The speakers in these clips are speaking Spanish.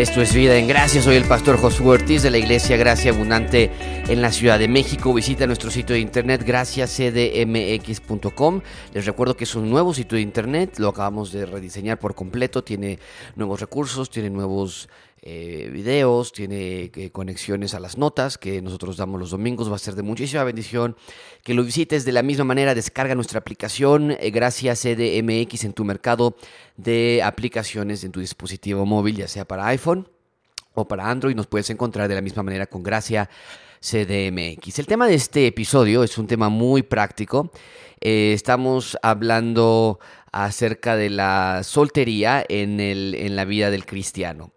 Esto es Vida en Gracia. Soy el pastor Josué Ortiz de la Iglesia Gracia Abundante en la Ciudad de México. Visita nuestro sitio de internet graciacdmx.com. Les recuerdo que es un nuevo sitio de internet. Lo acabamos de rediseñar por completo. Tiene nuevos recursos, tiene nuevos eh, videos, tiene eh, conexiones a las notas que nosotros damos los domingos. Va a ser de muchísima bendición que lo visites de la misma manera. Descarga nuestra aplicación eh, Gracias CDMX en tu mercado de aplicaciones en tu dispositivo móvil, ya sea para iPhone o para Android. Nos puedes encontrar de la misma manera con Gracia CDMX. El tema de este episodio es un tema muy práctico. estamos hablando acerca de la soltería en, el, en la vida del cristiano.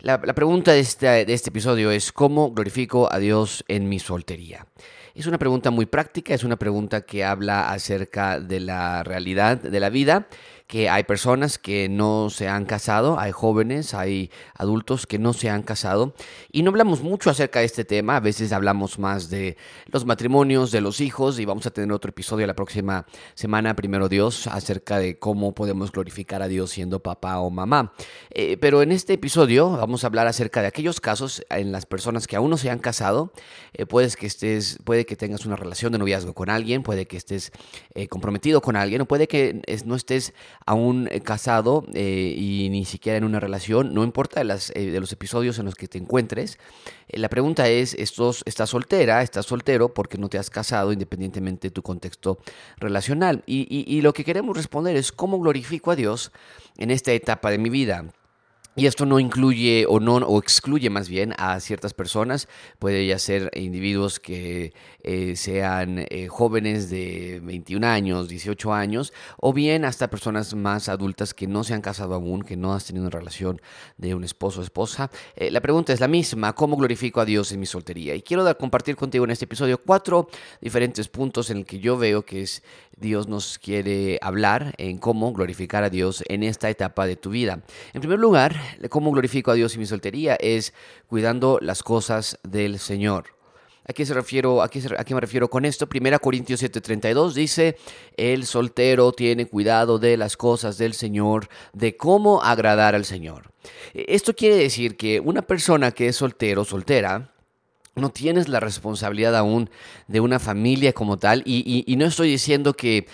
La, pregunta de este, de este episodio es ¿cómo glorifico a Dios en mi soltería? Es una pregunta muy práctica, es una pregunta que habla acerca de la realidad de la vida que hay personas que no se han casado, hay jóvenes, hay adultos que no se han casado y no hablamos mucho acerca de este tema, a veces hablamos más de los matrimonios, de los hijos y vamos a tener otro episodio la próxima semana, primero Dios, acerca de cómo podemos glorificar a Dios siendo papá o mamá. Eh, pero en este episodio vamos a hablar acerca de aquellos casos en las personas que aún no se han casado, eh, puedes que estés, puede que tengas una relación de noviazgo con alguien, puede que estés eh, comprometido con alguien o puede que no estés aún eh, casado eh, y ni siquiera en una relación, no importa de, las, eh, de los episodios en los que te encuentres, la pregunta es, ¿estás, ¿estás soltera, estás soltero porque no te has casado independientemente de tu contexto relacional? Y lo que queremos responder es, ¿cómo glorifico a Dios en esta etapa de mi vida? Y esto no incluye o no o excluye más bien a ciertas personas. Puede ya ser individuos que eh, sean eh, jóvenes de 21 años, 18 años, o bien hasta personas más adultas que no se han casado aún, que no has tenido una relación de un esposo o esposa. Eh, la pregunta es la misma: ¿cómo glorifico a Dios en mi soltería? Y quiero dar, compartir contigo en este episodio cuatro diferentes puntos en el que yo veo que es Dios nos quiere hablar en cómo glorificar a Dios en esta etapa de tu vida. En primer lugar, cómo glorifico a Dios en mi soltería es cuidando las cosas del Señor. ¿A qué, se refiero, a, qué ¿A qué me refiero con esto? Primera Corintios 7:32 dice, el soltero tiene cuidado de las cosas del Señor, de cómo agradar al Señor. Esto quiere decir que una persona que es soltero, soltera, no tienes la responsabilidad aún de una familia como tal y, no estoy diciendo que,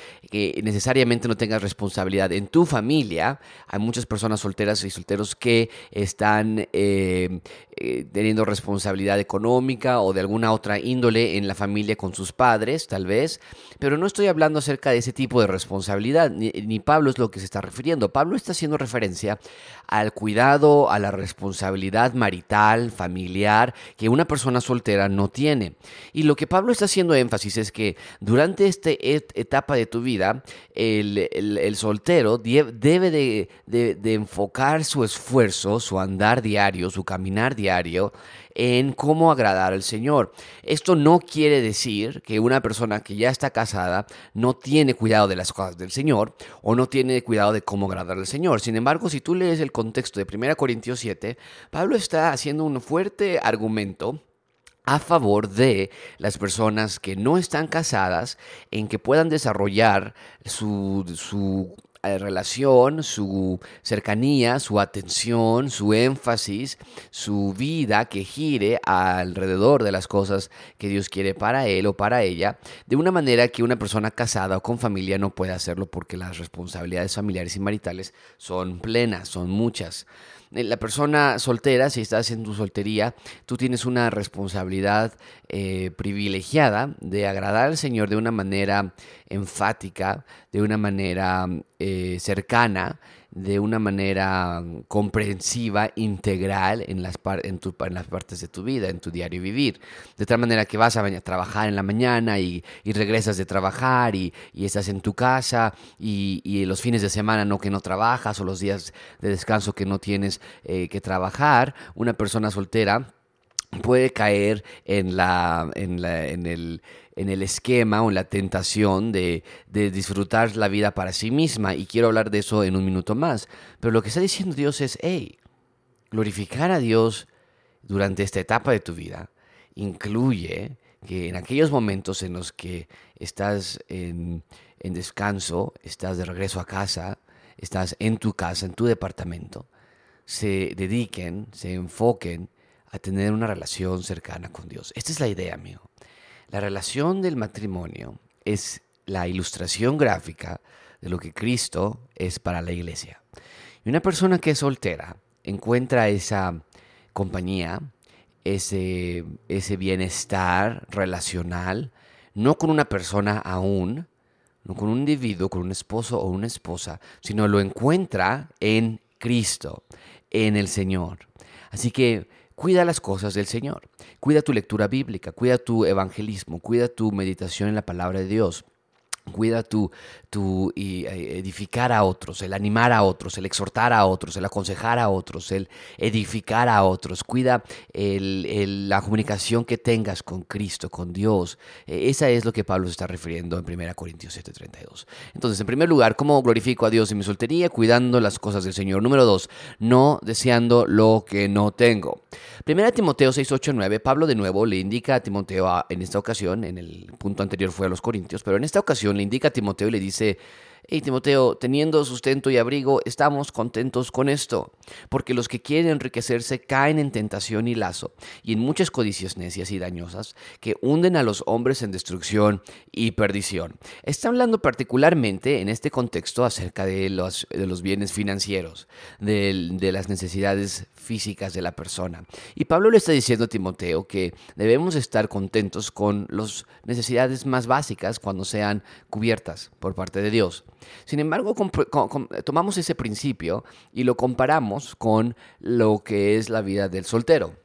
necesariamente no tengas responsabilidad en tu familia. Hay muchas personas solteras y solteros que están eh, eh, teniendo responsabilidad económica o de alguna otra índole en la familia con sus padres, tal vez, pero no estoy hablando acerca de ese tipo de responsabilidad, ni, ni Pablo es lo que se está refiriendo. Pablo está haciendo referencia al cuidado, a la responsabilidad marital, familiar, que una persona soltera no tiene. Y lo que Pablo está haciendo énfasis es que durante esta etapa de tu vida, el, soltero debe de, de enfocar su esfuerzo, su andar diario, su caminar diario, en cómo agradar al Señor. Esto no quiere decir que una persona que ya está casada no tiene cuidado de las cosas del Señor o no tiene cuidado de cómo agradar al Señor. Sin embargo, si tú lees el contexto de 1 Corintios 7, Pablo está haciendo un fuerte argumento a favor de las personas que no están casadas en que puedan desarrollar su, su relación, su cercanía, su atención, su énfasis, su vida que gire alrededor de las cosas que Dios quiere para él o para ella, de una manera que una persona casada o con familia no puede hacerlo porque las responsabilidades familiares y maritales son plenas, son muchas. Eh, la persona soltera, si estás en tu soltería, tú tienes una responsabilidad eh, privilegiada de agradar al Señor de una manera enfática, de una manera eh, cercana, de una manera comprensiva, integral en las, en, las partes de tu vida, en tu diario vivir. De tal manera que vas a trabajar en la mañana y, regresas de trabajar y, estás en tu casa y, los fines de semana no que no trabajas o los días de descanso que no tienes eh, que trabajar. Una persona soltera puede caer en, la, en, la, en el en el esquema o en la tentación de, disfrutar la vida para sí misma. Y quiero hablar de eso en un minuto más. Pero lo que está diciendo Dios es, hey, glorificar a Dios durante esta etapa de tu vida incluye que en aquellos momentos en los que estás en, en descanso, estás de regreso a casa, estás en tu casa, en tu departamento, se dediquen, se enfoquen a tener una relación cercana con Dios. Esta es la idea, amigo. La relación del matrimonio es la ilustración gráfica de lo que Cristo es para la iglesia. Y una persona que es soltera encuentra esa compañía, ese, ese bienestar relacional, no con una persona aún, no con un individuo, con un esposo o una esposa, sino lo encuentra en Cristo, en el Señor. Así que cuida las cosas del Señor, cuida tu lectura bíblica, cuida tu evangelismo, cuida tu meditación en la palabra de Dios. Cuida tu, tu eh, edificar a otros, el animar a otros, el exhortar a otros, el aconsejar a otros, el edificar a otros. Cuida la comunicación que tengas con Cristo, con Dios. Eh, esa es lo que Pablo se está refiriendo en 1 Corintios 7:32. Entonces, en primer lugar, ¿cómo glorifico a Dios en mi soltería? Cuidando las cosas del Señor. Número dos, no deseando lo que no tengo. Primera Timoteo 6, 8, 9, Pablo de nuevo le indica a Timoteo en esta ocasión, en el punto anterior fue a los Corintios, pero en esta ocasión le indica a Timoteo y le dice, Hey Timoteo, teniendo sustento y abrigo, estamos contentos con esto, porque los que quieren enriquecerse caen en tentación y lazo, y en muchas codicias necias y dañosas que hunden a los hombres en destrucción y perdición. Está hablando particularmente en este contexto acerca de los, de los bienes financieros, de, de las necesidades físicas de la persona. Y Pablo le está diciendo a Timoteo que debemos estar contentos con las necesidades más básicas cuando sean cubiertas por parte de Dios. Sin embargo, tomamos ese principio y lo comparamos con lo que es la vida del soltero.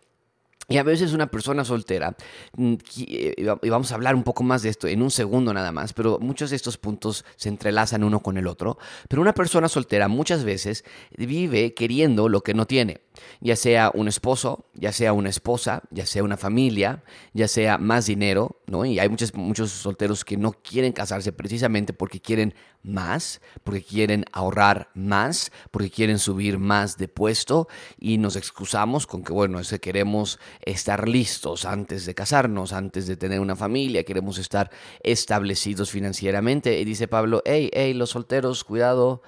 Y a veces una persona soltera, mm, eh, y vamos a hablar un poco más de esto en un segundo nada más, pero muchos de estos puntos se entrelazan uno con el otro, pero una persona soltera muchas veces vive queriendo lo que no tiene ya sea un esposo, ya sea una esposa, ya sea una familia, ya sea más dinero, ¿no? Y hay muchos, muchos solteros que no quieren casarse precisamente porque quieren más, porque quieren ahorrar más, porque quieren subir más de puesto y nos excusamos con que, bueno, es que queremos estar listos antes de casarnos, antes de tener una familia, queremos estar establecidos financieramente. Y dice Pablo, hey, hey, los solteros, cuidado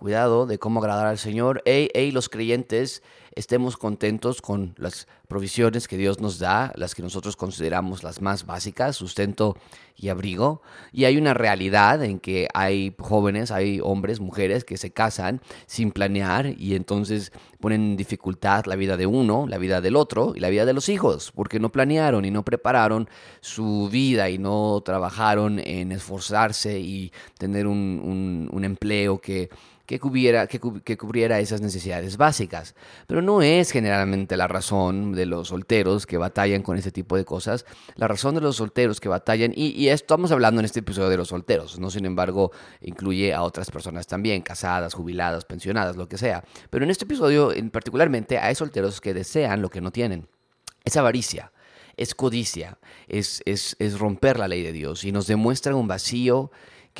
cuidado de cómo agradar al Señor. Hey, hey, los creyentes, estemos contentos con las provisiones que Dios nos da, las que nosotros consideramos las más básicas, sustento y abrigo. Y hay una realidad en que hay jóvenes, hay hombres, mujeres que se casan sin planear y entonces ponen en dificultad la vida de uno, la vida del otro y la vida de los hijos, porque no planearon y no prepararon su vida y no trabajaron en esforzarse y tener un, un empleo que que cubriera, que, cubriera esas necesidades básicas. Pero no es generalmente la razón de los solteros que batallan con ese tipo de cosas. La razón de los solteros que batallan, y, y estamos hablando en este episodio de los solteros, no sin embargo incluye a otras personas también, casadas, jubiladas, pensionadas, lo que sea. Pero en este episodio en particularmente hay solteros que desean lo que no tienen. Es avaricia es codicia, es, es, es, romper la ley de Dios y nos demuestra un vacío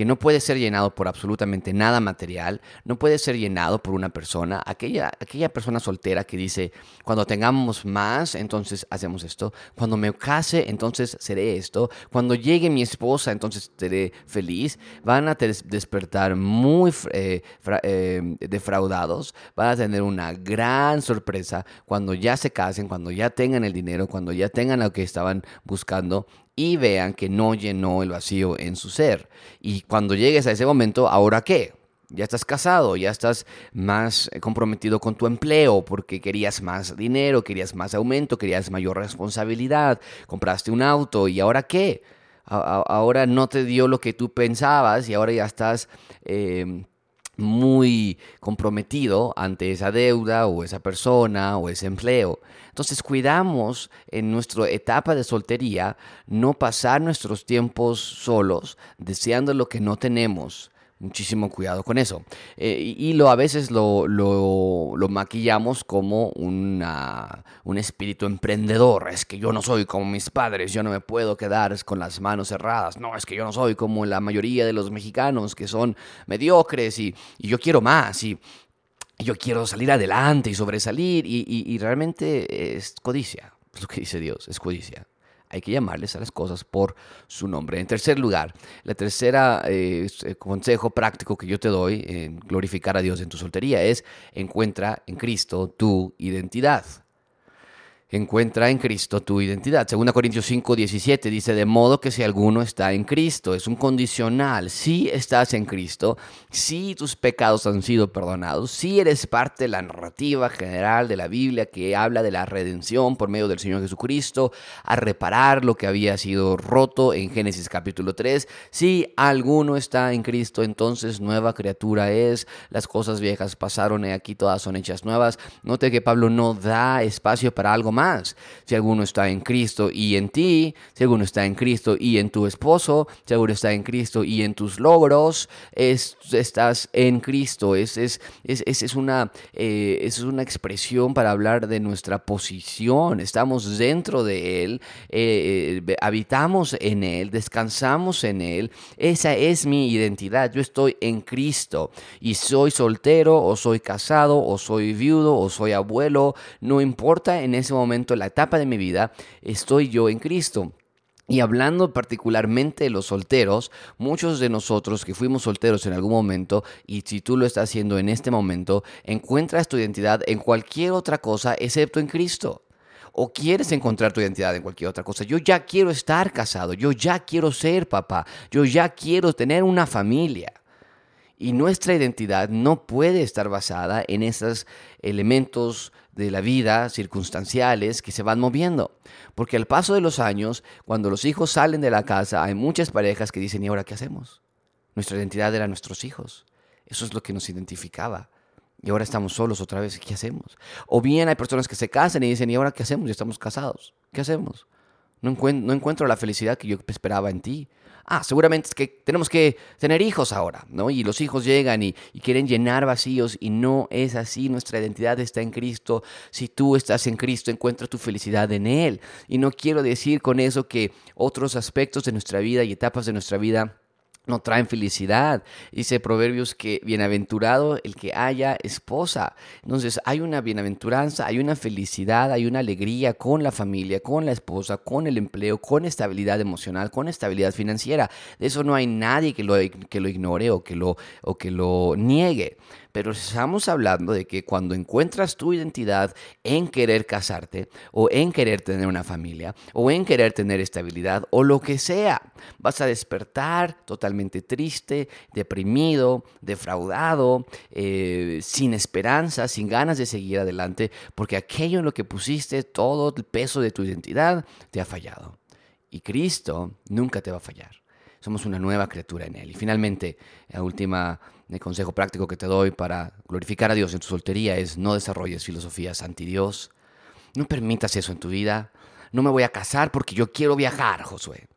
que no puede ser llenado por absolutamente nada material, no puede ser llenado por una persona, aquella, aquella persona soltera que dice, cuando tengamos más, entonces hacemos esto, cuando me case, entonces seré esto, cuando llegue mi esposa, entonces seré feliz, van a despertar muy eh, eh, defraudados, van a tener una gran sorpresa cuando ya se casen, cuando ya tengan el dinero, cuando ya tengan lo que estaban buscando y vean que no llenó el vacío en su ser. Y cuando llegues a ese momento, ¿ahora qué? Ya estás casado, ya estás más eh, comprometido con tu empleo porque querías más dinero, querías más aumento, querías mayor responsabilidad, compraste un auto y ahora qué? ahora no te dio lo que tú pensabas y ahora ya estás eh, muy comprometido ante esa deuda o esa persona o ese empleo. Entonces cuidamos en nuestra etapa de soltería no pasar nuestros tiempos solos deseando lo que no tenemos Muchísimo cuidado con eso. Eh, y, lo, a veces lo, lo, maquillamos como una, un espíritu emprendedor. Es que yo no soy como mis padres, yo no me puedo quedar con las manos cerradas. No, es que yo no soy como la mayoría de los mexicanos que son mediocres y, yo quiero más. Y, yo quiero salir adelante y sobresalir. Y, y realmente es codicia, es lo que dice Dios, es codicia. Hay que llamarles a las cosas por su nombre. En tercer lugar, la tercera eh, consejo práctico que yo te doy en glorificar a Dios en tu soltería es encuentra en Cristo tu identidad encuentra en Cristo tu identidad. 2 Corintios 5, 17 dice, de modo que si alguno está en Cristo, es un condicional, si estás en Cristo, si tus pecados han sido perdonados, si eres parte de la narrativa general de la Biblia que habla de la redención por medio del Señor Jesucristo, a reparar lo que había sido roto en Génesis capítulo 3, si alguno está en Cristo, entonces nueva criatura es, las cosas viejas pasaron y aquí todas son hechas nuevas. Note que Pablo no da espacio para algo más si alguno está en Cristo y en ti, si alguno está en Cristo y en tu esposo, si alguno está en Cristo y en tus logros, estás en Cristo. Es, es, es, es una, eh, es una expresión para hablar de nuestra posición. Estamos dentro de Él, eh, eh, habitamos en Él, descansamos en Él. Esa es mi identidad. Yo estoy en Cristo y soy soltero o soy casado o soy viudo o soy abuelo. No importa en ese momento la etapa de mi vida, estoy yo en Cristo. Y hablando particularmente de los solteros, muchos de nosotros que fuimos solteros en algún momento, y si tú lo estás haciendo en este momento, encuentras tu identidad en cualquier otra cosa excepto en Cristo. O quieres encontrar tu identidad en cualquier otra cosa. Yo ya quiero estar casado, yo ya quiero ser papá, yo ya quiero tener una familia. Y nuestra identidad no puede estar basada en esos elementos de la vida circunstanciales que se van moviendo. Porque al paso de los años, cuando los hijos salen de la casa, hay muchas parejas que dicen, ¿y ahora qué hacemos? Nuestra identidad era nuestros hijos. Eso es lo que nos identificaba. Y ahora estamos solos otra vez, ¿qué hacemos? O bien hay personas que se casan y dicen, ¿y ahora qué hacemos? Ya estamos casados. ¿Qué hacemos? No, no encuentro la felicidad que yo esperaba en ti ah, seguramente es que tenemos que tener hijos ahora, ¿no? Y los hijos llegan y, quieren llenar vacíos y no es así, nuestra identidad está en Cristo. Si tú estás en Cristo, encuentra tu felicidad en Él. Y no quiero decir con eso que otros aspectos de nuestra vida y etapas de nuestra vida no traen felicidad. Dice Proverbios que bienaventurado el que haya esposa. Entonces hay una bienaventuranza, hay una felicidad, hay una alegría con la familia, con la esposa, con el empleo, con estabilidad emocional, con estabilidad financiera. De eso no hay nadie que lo, que lo ignore o que lo, o que lo niegue. Pero estamos hablando de que cuando encuentras tu identidad en querer casarte o en querer tener una familia o en querer tener estabilidad o lo que sea, vas a despertar totalmente triste, deprimido, defraudado, eh, sin esperanza, sin ganas de seguir adelante, porque aquello en lo que pusiste todo el peso de tu identidad te ha fallado. Y Cristo nunca te va a fallar somos una nueva criatura en Él. Y finalmente, la última el consejo práctico que te doy para glorificar a Dios en tu soltería es no desarrolles filosofías anti Dios. No permitas eso en tu vida. No me voy a casar porque yo quiero viajar, Josué.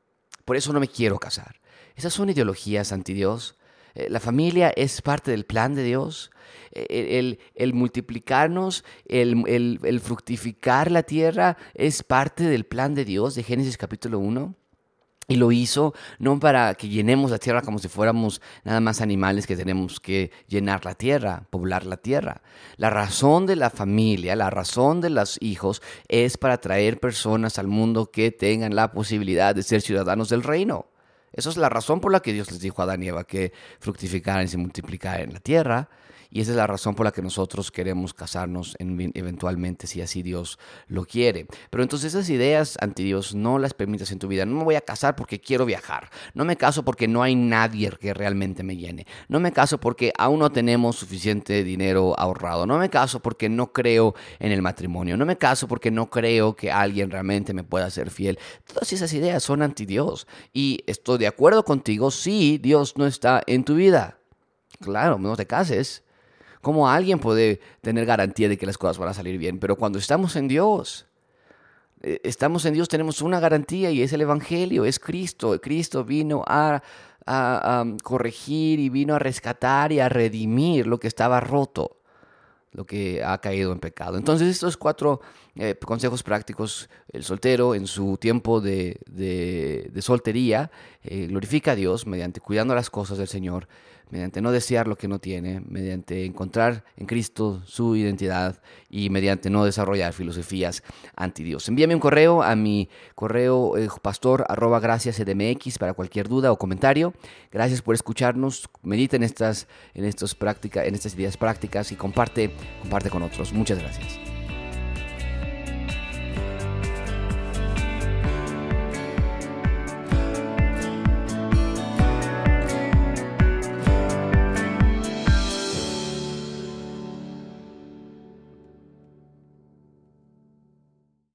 Por eso no me quiero casar. Esas son ideologías anti Dios. Eh, la familia es parte del plan de Dios. Eh, el, multiplicarnos, el, el, fructificar la tierra es parte del plan de Dios de Génesis capítulo 1. Y lo hizo no para que llenemos la tierra como si fuéramos nada más animales que tenemos que llenar la tierra, poblar la tierra. La razón de la familia, la razón de los hijos es para traer personas al mundo que tengan la posibilidad de ser ciudadanos del reino. Esa es la razón por la que Dios les dijo a Adán y Eva que fructificaran y se multiplicaran en la tierra. Y esa es la razón por la que nosotros queremos casarnos eventualmente, si así Dios lo quiere. Pero entonces esas ideas anti Dios no las permitas en tu vida. No me voy a casar porque quiero viajar. No me caso porque no hay nadie que realmente me llene. No me caso porque aún no tenemos suficiente dinero ahorrado. No me caso porque no creo en el matrimonio. No me caso porque no creo que alguien realmente me pueda ser fiel. Todas esas ideas son anti Dios. Y estoy de acuerdo contigo si Dios no está en tu vida. Claro, no te cases. ¿Cómo alguien puede tener garantía de que las cosas van a salir bien? Pero cuando estamos en Dios, eh, estamos en Dios, tenemos una garantía y es el Evangelio, es Cristo. Cristo vino a, corregir y vino a rescatar y a redimir lo que estaba roto, lo que ha caído en pecado. Entonces estos cuatro eh, consejos prácticos, el soltero en su tiempo de, soltería eh, glorifica a Dios mediante cuidando las cosas del Señor mediante no desear lo que no tiene, mediante encontrar en Cristo su identidad y mediante no desarrollar filosofías anti Dios. Envíame un correo a mi correo eh, pastor arroba gracias edmx para cualquier duda o comentario. Gracias por escucharnos. Medita en estas, en estas, prácticas, en estas ideas prácticas y comparte, comparte con otros. Muchas gracias.